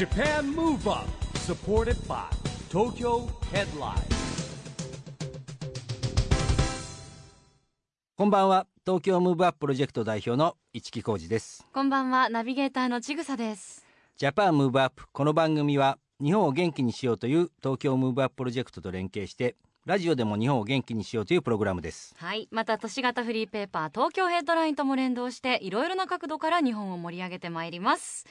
JAPAN MOVE UP SUPPORTED BY TOKYO HEADLINE. こんばんは。東京ムーブアッププロジェクト代表の一木広治です。こんばんは。ナビゲーターのちぐさです。 JAPAN MOVE UP この番組は日本を元気にしようという東京ムーブアッププロジェクトと連携してラジオでも日本を元気にしようというプログラムです。はい。また都市型フリーペーパー東京ヘッドラインとも連動していろいろな角度から日本を盛り上げてまいります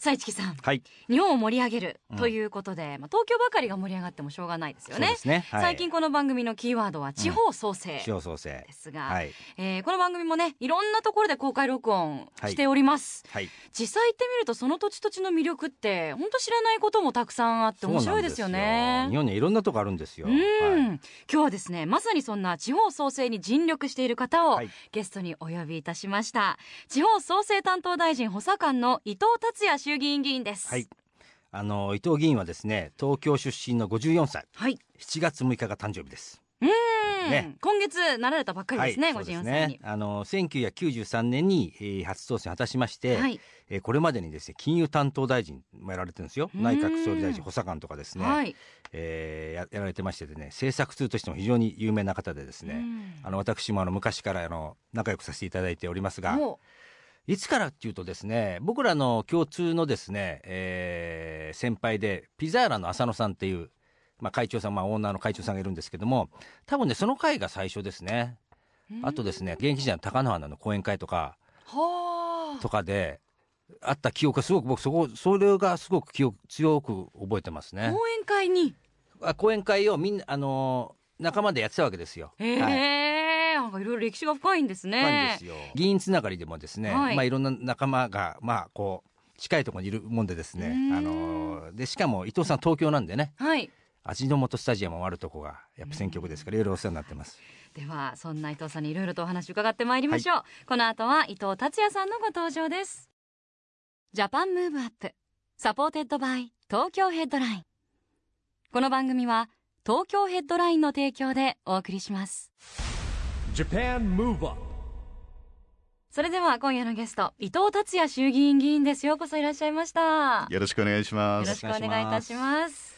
さあ市木さんはい。日本を盛り上げるうんということで、まあ、東京ばかりが盛り上がってもしょうがないですよね。ね、はい、最近この番組のキーワードは地方創生地方創生。ですが、はい。えーこの番組もねいろんなところで公開録音しております、はい。実際行ってみるとその土地土地の魅力って本当知らないこともたくさんあって面白いですよね。よ。日本にはいろんなとこあるんですよ。うん、はい。今日はですねまさにそんな地方創生に尽力している方をはい。ゲストにお呼びいたしました、地方創生担当大臣補佐官の伊藤達也衆議院議員です。はい。あの伊藤議員はですね東京出身の54歳。はい。7月6日が誕生日です。うん、ね。今月なられたばっかりですね、はい、そう54です歳に。ね。あの1993年に、えー初当選を果たしまして、はい、えーこれまでにですね金融担当大臣もやられてるんですよ。うん。内閣総理大臣補佐官とかですね、はい、えーややられてましてでね政策通としても非常に有名な方でですね、うん。あの私もあの昔からあの仲良くさせていただいておりますがもいつからっていうとですね僕らの共通のですね、えー先輩でピザーラの浅野さんっていう、まあ、会長さん、まあ、オーナーの会長さんがいるんですけども多分ねその会が最初ですね。うあとですね現役時代の貴乃花の講演会とかはあ。とかであった記憶がすごく僕そこそれがすごく記憶強く覚えてますね。講演会に。あ講演会をみんなあのー仲間でやってたわけですよ。へえ、はいなんかいろいろ歴史が深いんですね。議員つながりでもですね、はい。まあいろんな仲間がまあこう近いところにいるもんでですねあのーでしかも伊藤さん東京なんでね。はい。味の素スタジアムもあるとこがやっぱ選挙区ですからいろいろお世話になってます。ではそんな伊藤さんにいろいろとお話伺ってまいりましょう、この後は伊藤達也さんのご登場です。 JAPAN MOVE UP. SUPPORTED BY TOKYO HEADLINE.この番組は東京ヘッドラインの提供でお送りしますそれでは今夜のゲスト伊藤達也衆議院議員です。ようこそいらっしゃいました。よろしくお願いしまよろす。しくお願いいたします。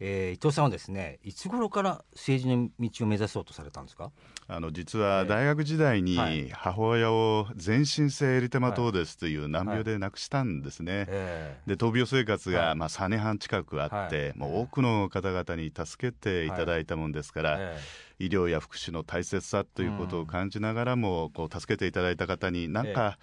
えー伊藤さんはですねいつ頃から政治の道を目指そうとされたんですか？あの実は大学時代はい。に母親を全身性エリテマトーデスという難病で亡くしたんですね。えで闘病生活はい。がまあ3年半近くあって、はい。もう多くの方々に助けていただいたもんですから、え医療や福祉の大切さということを感じながらも、こう助けていただいた方に何か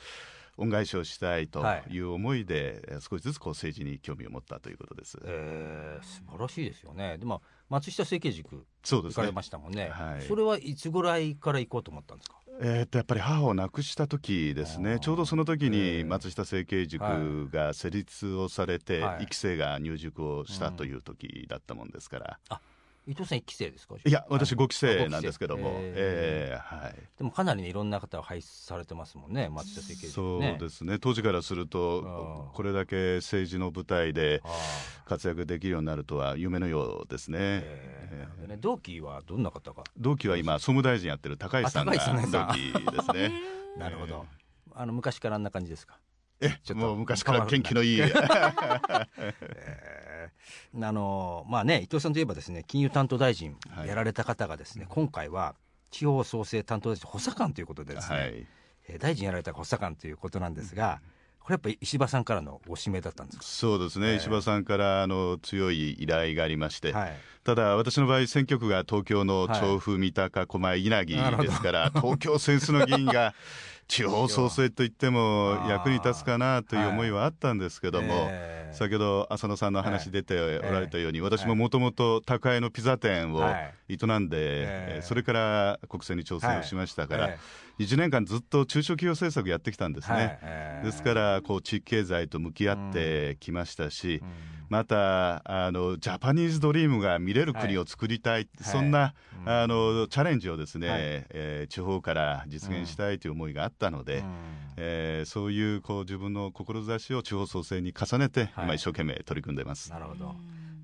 恩返しをしたいとい。う思いで、少しずつこう政治に興味を持ったということです。えー素晴らしいですよね。でも松下政経塾行かれましたもんね。はい。それはいつぐらいから行こうと思ったんですか？えーっとやっぱり母を亡くした時ですね、ちょうどその時えにえ松下政経塾が設立をされて、はい。一期生が入塾をしたという時だったもんですから、伊藤さん一期生ですか？いや、私、はい5期生。なんですけども、あご期生ええはい、でもかなりねいろんな方を輩出されてますもんね松下政経塾そうねですね、当時からするとこれだけ政治の舞台であ活躍できるようになるとは夢のようですね。ーえー。でね同期はどんな方が？同期は今、総務大臣やってる高市さんが同期ですね。なるほど。あの昔からあんな感じですか？えちょっと。もう昔から元気のいい、えーあのまあね伊藤さんといえばですね金融担当大臣はい。やられた方がですね、今回は地方創生担当大臣補佐官ということでですね、はい、えー大臣やられた補佐官ということなんですが、これやっぱり石破さんからのご指名だったんですか？そうですね、ええ石破さんからあの強い依頼がありまして、はい。ただ私の場合、選挙区が東京の調布、三鷹、狛江、稲城ですから、東京選出の議員が 地方創生といっても役に立つかなという思いはあったんですけども、えー先ほど浅野さんの話出ておられたように、私もはい。もともと宅配のピザ店をはい。営んで、えーそれから国政に挑戦をしましたから、はい。1年間ずっと中小企業政策やってきたんですね。ですからこう地域経済と向き合ってきましたし、うんまたあのジャパニーズドリームが見れる国を作りたい、そんな、うんあのチャレンジをですね、はい。えー地方から実現したいという思いがあったので、うん。えーそういうこう自分の志を地方創生に重ねて、はい。今一生懸命取り組んでます。なるほど。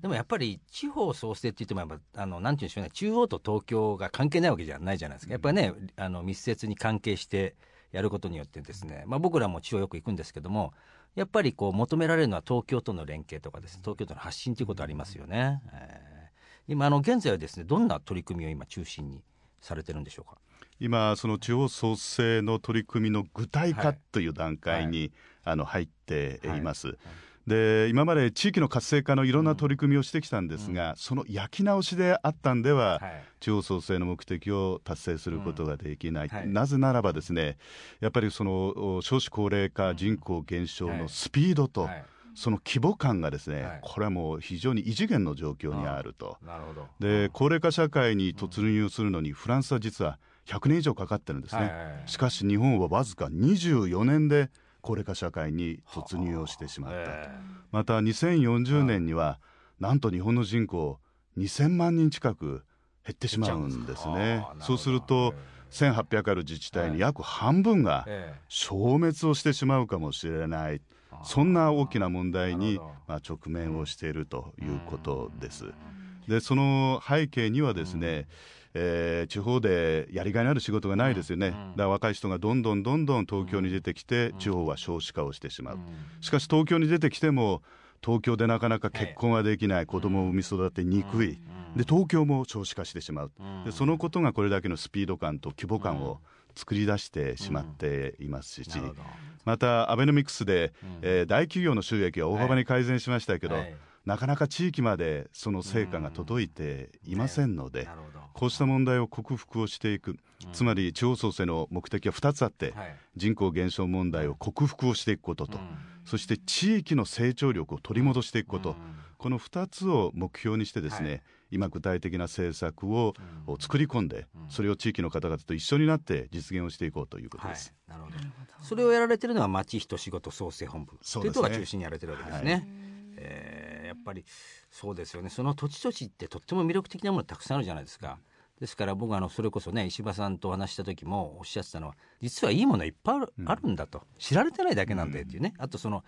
でもやっぱり地方創生って言ってもやっぱあのなんていうんでしょうね中央と東京が関係ないわけじゃないじゃないですか。やっぱりねあの密接に関係してやることによってですね、まあ、僕らも地方よく行くんですけどもやっぱりこう求められるのは東京との連携とかです。東京との発信ということありますよね。えー、今あの現在はですねどんな取り組みを今中心にされてるんでしょうか？今、その地方創生の取り組みの具体化という段階に、はい、あの入っています。はいで今まで地域の活性化のいろんな取り組みをしてきたんですが、うん、その焼き直しであったんでは、はい、地方創生の目的を達成することができない、うん。はい、なぜならばですねやっぱりその少子高齢化、人口減少のスピードと、はい。その規模感がですね、はい、これはもう非常に異次元の状況にあると。なるほど。で高齢化社会に突入するのに、フランスは実は100年以上かかってるんですね、はいはいはい、しかし日本はわずか24年で高齢化社会に突入をしてしまった、また2040年にはなんと日本の人口2000万人近く減ってしまうんですね。そうすると1800ある自治体に約半分が消滅をしてしまうかもしれない、そんな大きな問題に、まあ、直面をしているということです。でその背景にはですね、えー、地方でやりがいのある仕事がないですよね、だから若い人がどんどんどんどん東京に出てきて、地方は少子化をしてしまう、しかし東京に出てきても、東京でなかなか結婚ができない、子供を産み育てにくい、で東京も少子化してしまう、でそのことがこれだけのスピード感と規模感を作り出してしまっていますし、またアベノミクスで、えー、大企業の収益は大幅に改善しましたけど、なかなか地域までその成果が届いていませんので、こうした問題を克服をしていく、つまり地方創生の目的は2つあって、人口減少問題を克服をしていくことと、そして地域の成長力を取り戻していくこと、この2つを目標にしてですね、今具体的な政策を作り込んで、それを地域の方々と一緒になって実現をしていこうということです。なるほど。それをやられてるのは町人仕事創生本部というのが中心にやられてるわけですね。はい、えー、ぱりそうですよね。その土地土地ってとっても魅力的なものたくさんあるじゃないですか。ですから僕あのそれこそね石破さんとお話した時もおっしゃってたのは実はいいものいっぱいあるん。だと、知られてないだけなんだよっていうね、あとその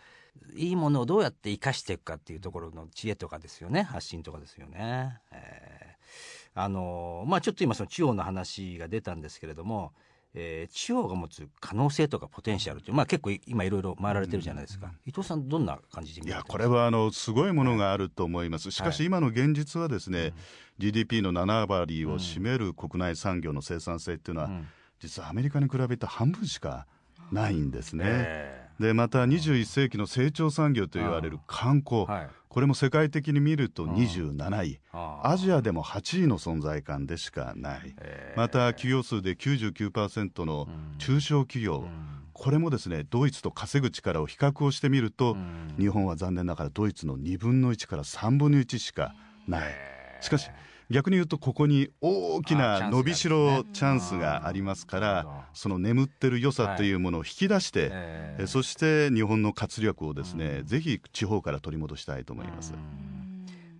いいものをどうやって生かしていくかっていうところの知恵とかですよね。発信とかですよね。えー、あのまあちょっと今その地方の話が出たんですけれどもえー、地方が持つ可能性とかポテンシャルという、まあ、結構今いろいろ回られてるじゃないですか、うん、伊藤さんどんな感じでいやこれはあのすごいものがあると思います、しかし今の現実はですね、はい、GDP の7割を占める国内産業の生産性っていうのは、うん、実はアメリカに比べて半分しかないんですね。えー、でまた21世紀の成長産業と言われる観光、はい、これも世界的に見ると27位、アジアでも8位の存在感でしかない、また企業数で99%の中小企業、これもですねドイツと稼ぐ力を比較をしてみると、日本は残念ながらドイツの2分の1から3分の1しかない。しかし逆に言うとここに大きな伸びしろチャンスがありますからその眠ってる良さというものを引き出して、はい、そして日本の活力をですね、ぜひ地方から取り戻したいと思います。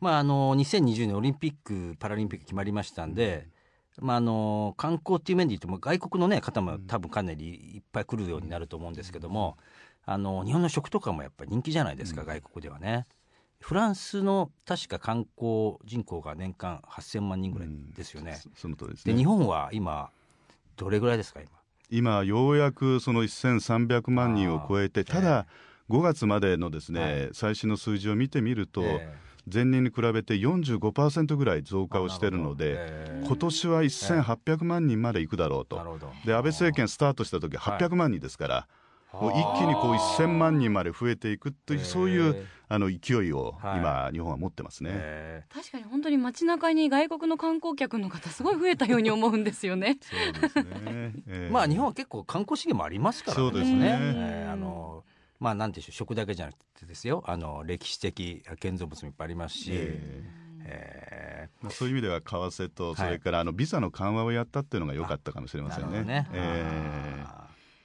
まあ、あの2020年オリンピック・パラリンピック決まりましたんで、まあ、あの観光っていう面で言っても外国の、ね、方も多分かなりいっぱい来るようになると思うんですけどもあの日本の食とかもやっぱり人気じゃないですか、外国ではね。フランスの確か観光人口が年間8000万人ぐらいですよね。うん、その通りですね。で日本は今どれぐらいですか今？今ようやくその1300万人を超えてただ5月までのですね、はい、最新の数字を見てみると、えー、前年に比べて45%ぐらい増加をしているので、えー、今年は1800万人までいくだろうと、で安倍政権スタートした時800万人ですから、もう一気にこう1000万人まで増えていくというそういうあの勢いを今、日本は持ってますね。確かに本当に街中に外国の観光客の方すごい増えたように思うんですよね。そうですね、えー、まあ日本は結構観光資源もありますからね。そうですね、えー、あのまあなんでしょう食だけじゃなくてですよ。あの歴史的建造物もいっぱいありますし。えーえー、まあ、そういう意味では為替とそれからあのビザの緩和をやったっていうのが良かったかもしれませんね。ね。えー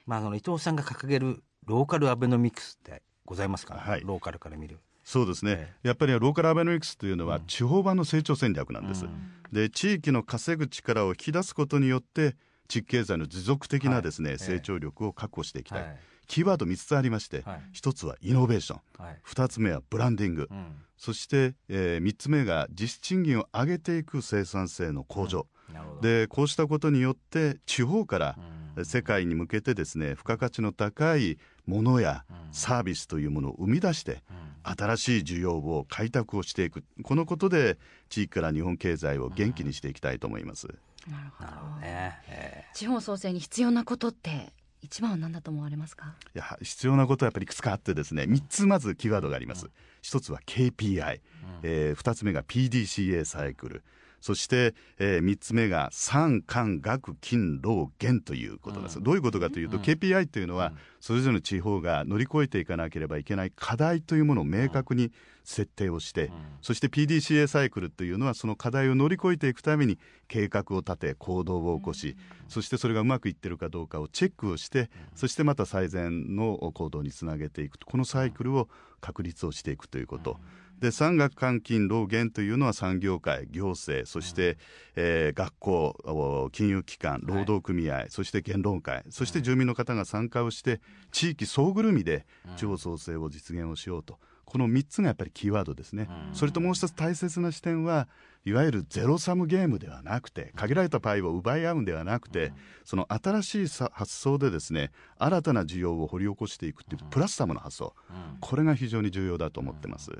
まあ、あの伊藤さんが掲げるローカルアベノミクスってございますか、はい、ローカルから見る。そうですね、えー、やっぱりローカルアベノミクスというのは地方版の成長戦略なんです、うん、で地域の稼ぐ力を引き出すことによって地域経済の持続的なですね、はい、成長力を確保していきたい、はい、キーワード3つありまして、はい、1つはイノベーション、はい、2つ目はブランディング、うん、そして、えー、3つ目が実質賃金を上げていく生産性の向上、うん、でこうしたことによって地方から、世界に向けてですね付加価値の高いものやサービスというものを生み出して、新しい需要を開拓をしていく。このことで地域から日本経済を元気にしていきたいと思います。なるほど。なるほどね、え地方創生に必要なことって一番は何だと思われますか？いや必要なことはやっぱりいくつかあってですね3つまずキーワードがあります、1つは KPI、え2つ目が PDCA サイクルそして、え3つ目が産官学金労元ということです、どういうことかというと、KPI というのは、それぞれの地方が乗り越えていかなければいけない課題というものを明確に設定をして、そして PDCA サイクルというのはその課題を乗り越えていくために計画を立て行動を起こし、そしてそれがうまくいってるかどうかをチェックをして、そしてまた最善の行動につなげていく。とこのサイクルを確立をしていくということ。で産学官金労元というのは産業界行政そして、えー学校お金融機関労働組合、そして言論会そして住民の方が参加をして地域総ぐるみで地方創生を実現をしようと。この3つがやっぱりキーワードですね、それともう一つ大切な視点はいわゆるゼロサムゲームではなくて限られたパイを奪い合うんではなくて、その新しいさ発想でですね新たな需要を掘り起こしていくっていうプラスサムの発想、これが非常に重要だと思ってます。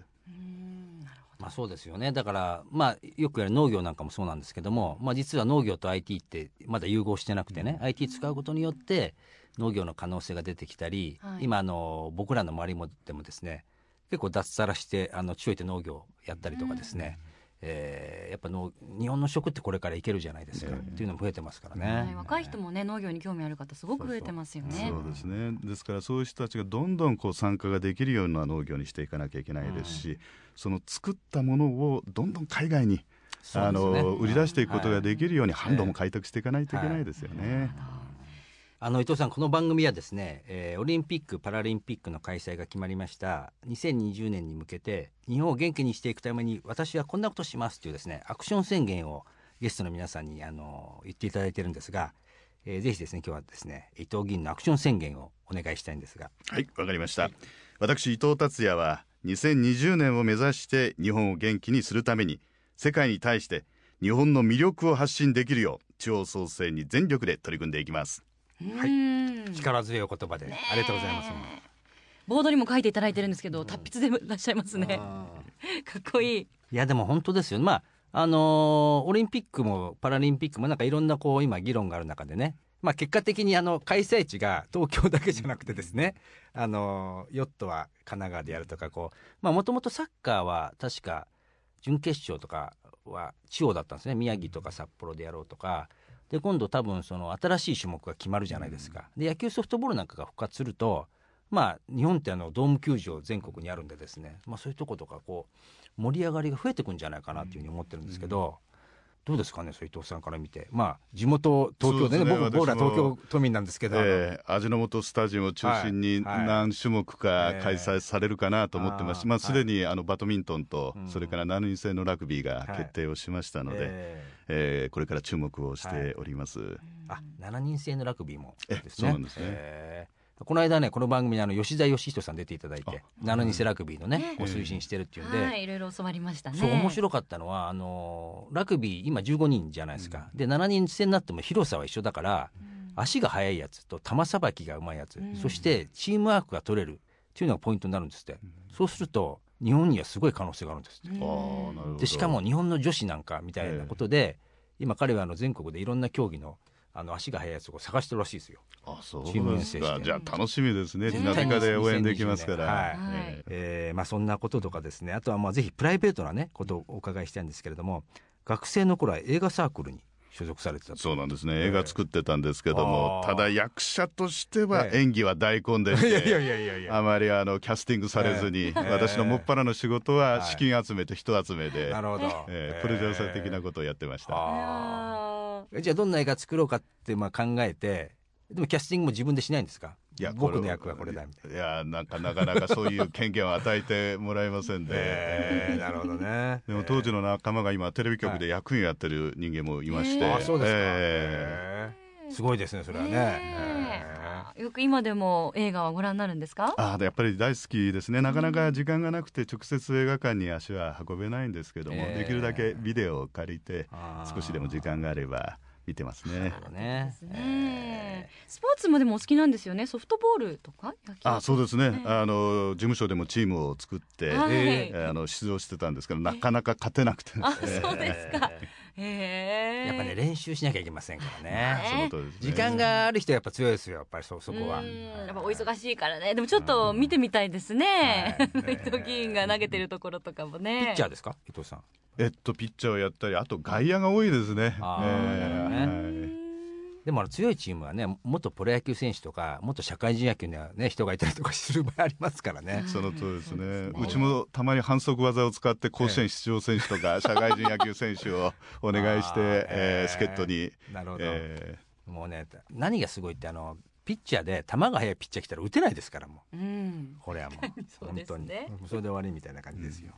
まあそうですよね。だからまあよくやる農業なんかもそうなんですけども、まあ、実は農業と IT ってまだ融合してなくてね、IT 使うことによって農業の可能性が出てきたり、はい。今あの僕らの周りもでもですね結構脱サラしてあの地方行って農業やったりとかですね、えーやっぱ農日本の食ってこれからいけるじゃないですか、っていうのも増えてますからね、はい、若い人もね農業に興味ある方すごく増えてますよね。そうですね。ですからそういう人たちがどんどんこう参加ができるような農業にしていかなきゃいけないですし、その作ったものをどんどん海外に、ね。の売り出していくことができるようにはい。販路も開拓していかないといけないですよね。あの伊藤さんこの番組はですね、えーオリンピック・パラリンピックの開催が決まりました2020年に向けて日本を元気にしていくために私はこんなことしますというですねアクション宣言をゲストの皆さんにあの言っていただいてるんですが、えーぜひですね今日はですね伊藤議員のアクション宣言をお願いしたいんですがはい、わかりました。私伊藤達也は2020年を目指して日本を元気にするために世界に対して日本の魅力を発信できるよう地方創生に全力で取り組んでいきます。はい。力強い言葉で。ありがとうございます。ボードにも書いていただいてるんですけど達筆でいらっしゃいますね。かっこいい。いやでも本当ですよ。ねまああのーオリンピックもパラリンピックもなんかいろんなこう今議論がある中でね。まあ結果的にあの開催地が東京だけじゃなくてですね。あのーヨットは神奈川でやるとかこう。まあもともとサッカーは確か準決勝とかは地方だったんですね。宮城とか札幌でやろうとかで今度多分その新しい種目が決まるじゃないですか。で野球ソフトボールなんかが復活するとまあ日本ってあのドーム球場全国にあるんでですね、まあ、そういうとことかこう盛り上がりが増えてくんじゃないかなというふうに思ってるんですけど、どうですかね伊藤さんから見て。まあ地元東京でねですね。僕僕ら東京都民なんですけど、えー味の素スタジアムを中心にはいはい何種目かえー開催されるかなと思ってます。し、まあ、あーはい。すでにあのバドミントンと、うん。それから7人制のラグビーがはい。決定をしましたので、ええ。ーこれから注目をしております。ーあ7人制のラグビーもえですね。そうなんですね。えーこの間ねこの番組にあの吉田義人さん出ていただいて7人制ラグビーのねね。こう推進してるっていうんで、はいいろいろ教わりましたね。そう面白かったのはあのラグビー今15人じゃないですか、で7人制になっても広さは一緒だから、足が速いやつと球さばきがうまいやつ、ん。そしてチームワークが取れるっていうのがポイントになるんですって、そうすると日本にはすごい可能性があるんですって、でしかも日本の女子なんかみたいなことで、今彼はあの全国でいろんな競技のあの足が速いやつを探してるらしいですよ。あそう。チームですかじゃあ楽しみですね。絶日向で応援できますから、はい。はい。ええーまあ、そんなこととかですね。あとはまあぜひプライベートな、ね、ことをお伺いしたいんですけれども学生の頃は映画サークルに所属されてたと。そうなんですね。映画作ってたんですけども、ただ役者としてはええ。演技は大根でして、いやいやいやいやいや。あまりあのキャスティングされずに、ええ。私のもっぱらの仕事ははい。資金集めと人集めで、なるほど、ええプロデューサー的なことをやってました。じゃあどんな映画作ろうかってまあ考えてでもキャスティングも自分でしないんですか？いや僕の役はこれだみたいな。いやなんかなかなかそういう権限を与えてもらえませんで、えーなるほどね。でも当時の仲間が今テレビ局で役員やってる人間もいまして、あそうですか、えええー。すごいですねそれはね。ねえよく今でも映画はご覧になるんですか？あやっぱり大好きですね。なかなか時間がなくて直接映画館に足は運べないんですけども、ええ。できるだけビデオを借りて少しでも時間があれば見てますね。ね。ですね。スポーツもでもお好きなんですよね？ソフトボールとか？あそうですね、ねあの事務所でもチームを作って、はい。えーあの出場してたんですけどなかなか勝てなくて。ですね、あそうですかやっぱね練習しなきゃいけませんからね。時間がある人はやっぱ強いですよやっぱりそそこは。うん。やっぱお忙しいからね。でもちょっと見てみたいですね、はい。伊藤議員が投げてるところとかもね。ピッチャーですか？伊藤さん。えっとピッチャーをやったりあと外野が多いですね。あーでもあの強いチームはね元プロ野球選手とか元社会人野球にはね人がいたりとかする場合ありますからね。その通りですね。そうちもたまに反則技を使って甲子園出場選手とか社会人野球選手を お願いして、えー助っ人に、なるほど、えもうね何がすごいってあのピッチャーで球が速いピッチャー来たら打てないですからもう。うん。これはもう そうです本当に。ねそれで終わりみたいな感じですよ、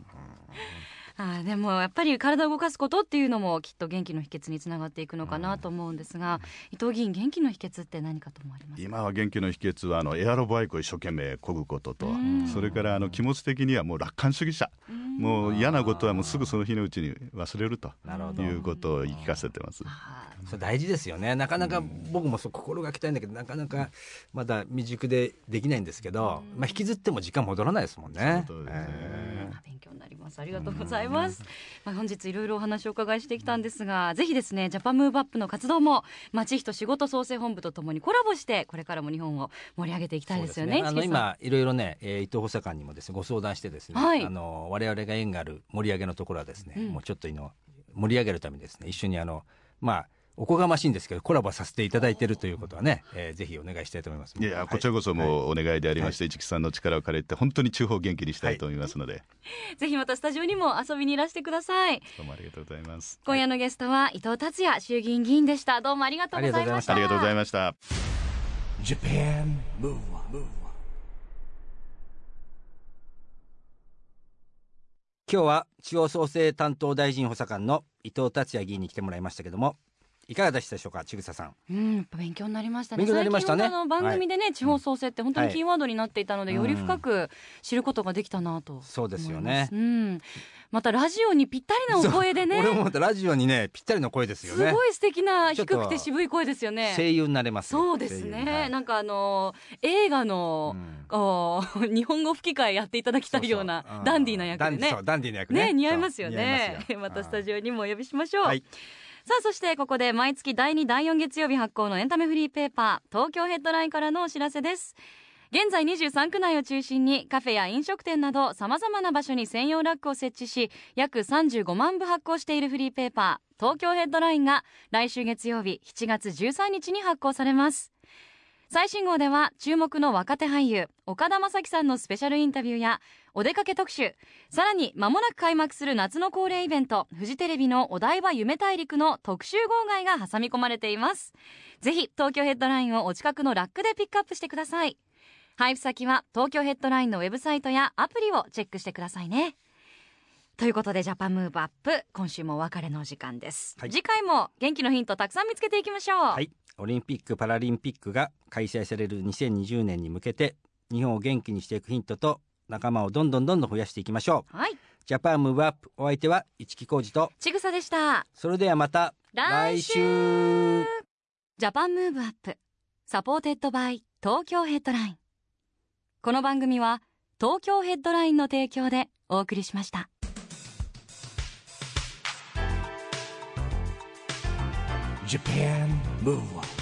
あーでもやっぱり体を動かすことっていうのもきっと元気の秘訣につながっていくのかなと思うんですが、伊藤議員元気の秘訣って何かと思われます？か今は元気の秘訣はあのエアロバイクを一生懸命漕ぐこととうん。それからあの気持ち的にはもう楽観主義者。もう嫌なことはもうすぐその日のうちに忘れるということを言い聞かせてます。あそれ大事ですよね。なかなか僕もそう心がけたいんだけどなかなかまだ未熟でできないんですけど、まあ、引きずっても時間戻らないですもんね。その通りですね。えー。あ勉強になります。ありがとうございます、まあ、本日いろいろお話をお伺いしてきたんですがぜひですねジャパンムーブアップの活動も町人仕事創生本部とともにコラボしてこれからも日本を盛り上げていきたいですよね。そうあの今いろいろね、えー伊藤補佐官にもですねご相談してですね、はい。あの我々が縁がある盛り上げのところはですね、うん。もうちょっと盛り上げるためにですね一緒にあのまあおこがましいんですけどコラボさせていただいているということはね、えーぜひお願いしたいと思います。いや、はい。こちらこそもうお願いでありまして、市木さんの力を借りて本当に地方を元気にしたいと思いますので、ぜひまたスタジオにも遊びにいらしてください。どうもありがとうございます。今夜のゲストは伊藤達也衆議院議員でした。どうもありがとうございました。ありがとうございました。Japan Move Up, 今日は地方創生担当大臣補佐官の伊藤達也議員に来てもらいましたけどもいかがでしたでしょうか千草さん。うん、勉強になりましたね。勉強になりましたね。最近本当あの番組でね、地方創生って本当にキーワードになっていたので、はいより深く知ることができたなと。そうですよね。うん。またラジオにぴったりなお声でね。俺もまたラジオにねぴったりの声ですよね。すごい素敵な低くて渋い声ですよね。声優になれますよそうですね、なんかあの映画の、うん。お 日本語吹き替えやっていただきたいようなダンディーな役でね。ダンディーな役ね。ね似合いますよね。ま またスタジオにもお呼びしましょう、はいさあそしてここで毎月第2第4月曜日発行のエンタメフリーペーパー東京ヘッドラインからのお知らせです。現在23区内を中心にカフェや飲食店などさまざまな場所に専用ラックを設置し約35万部発行しているフリーペーパー東京ヘッドラインが来週月曜日7月13日に発行されます。最新号では注目の若手俳優岡田将生さんのスペシャルインタビューやお出かけ特集さらに間もなく開幕する夏の恒例イベントフジテレビのお台場夢大陸の特集号外が挟み込まれています。ぜひ東京ヘッドラインをお近くのラックでピックアップしてください。配布先は東京ヘッドラインのウェブサイトやアプリをチェックしてくださいね。ということでジャパンムーブアップ今週もお別れのお時間です、はい。次回も元気のヒントたくさん見つけていきましょう、はい、オリンピック・パラリンピックが開催される2020年に向けて日本を元気にしていくヒントと仲間をどんどんどんどん増やしていきましょう。はい。 JAPAN MOVE UP お相手は一木広治とちぐさでした。それではまた来週。 JAPAN MOVE UP SUPPORTED BY TOKYO HEADLINE.この番組は東京ヘッドラインの提供でお送りしました。Japan 不不